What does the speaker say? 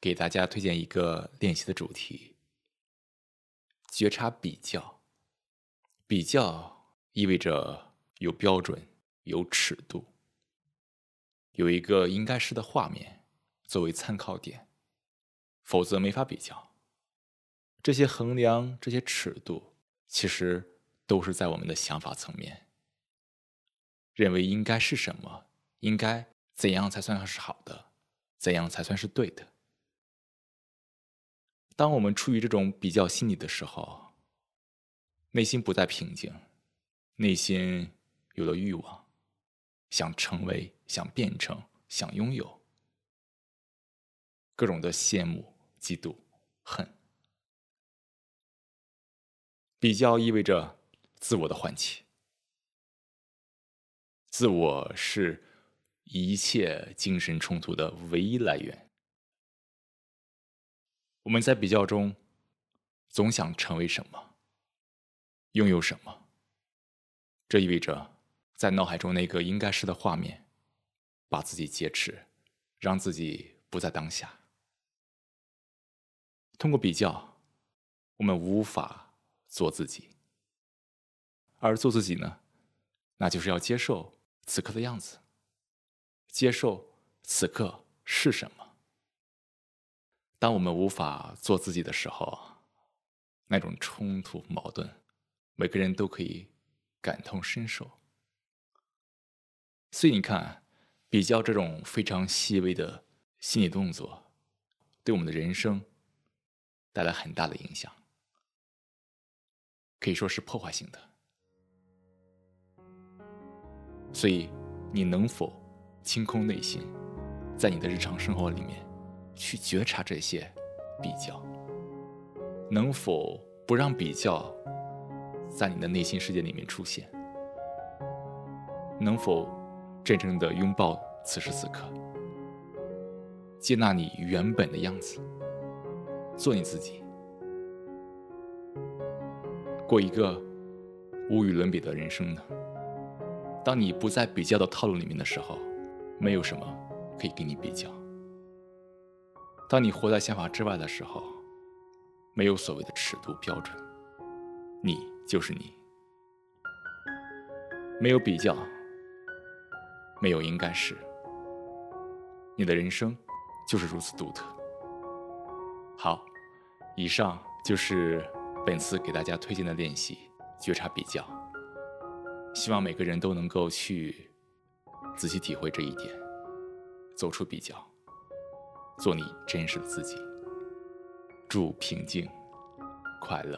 给大家推荐一个练习的主题：觉察比较。比较意味着有标准、有尺度，有一个应该是的画面作为参考点，否则没法比较。这些衡量、这些尺度，其实都是在我们的想法层面，认为应该是什么，应该怎样才算是好的，怎样才算是对的。当我们处于这种比较心理的时候，内心不再平静，内心有了欲望，想成为，想变成，想拥有，各种的羡慕、嫉妒、恨。比较意味着自我的唤起，自我是一切精神冲突的唯一来源。我们在比较中，总想成为什么，拥有什么。这意味着，在脑海中那个应该是的画面，把自己劫持，让自己不在当下。通过比较，我们无法做自己。而做自己呢，那就是要接受此刻的样子，接受此刻是什么。当我们无法做自己的时候，那种冲突矛盾，每个人都可以感同身受。所以你看，比较这种非常细微的心理动作，对我们的人生带来很大的影响，可以说是破坏性的。所以，你能否清空内心，在你的日常生活里面？去觉察这些比较，能否不让比较在你的内心世界里面出现？能否真正的拥抱此时此刻，接纳你原本的样子，做你自己，过一个无与伦比的人生呢？当你不在比较的套路里面的时候，没有什么可以跟你比较。当你活在想法之外的时候，没有所谓的尺度标准，你就是你，没有比较，没有应该是，你的人生就是如此独特。好，以上就是本次给大家推荐的练习——觉察比较。希望每个人都能够去仔细体会这一点，走出比较。做你真实的自己，祝平静、快乐。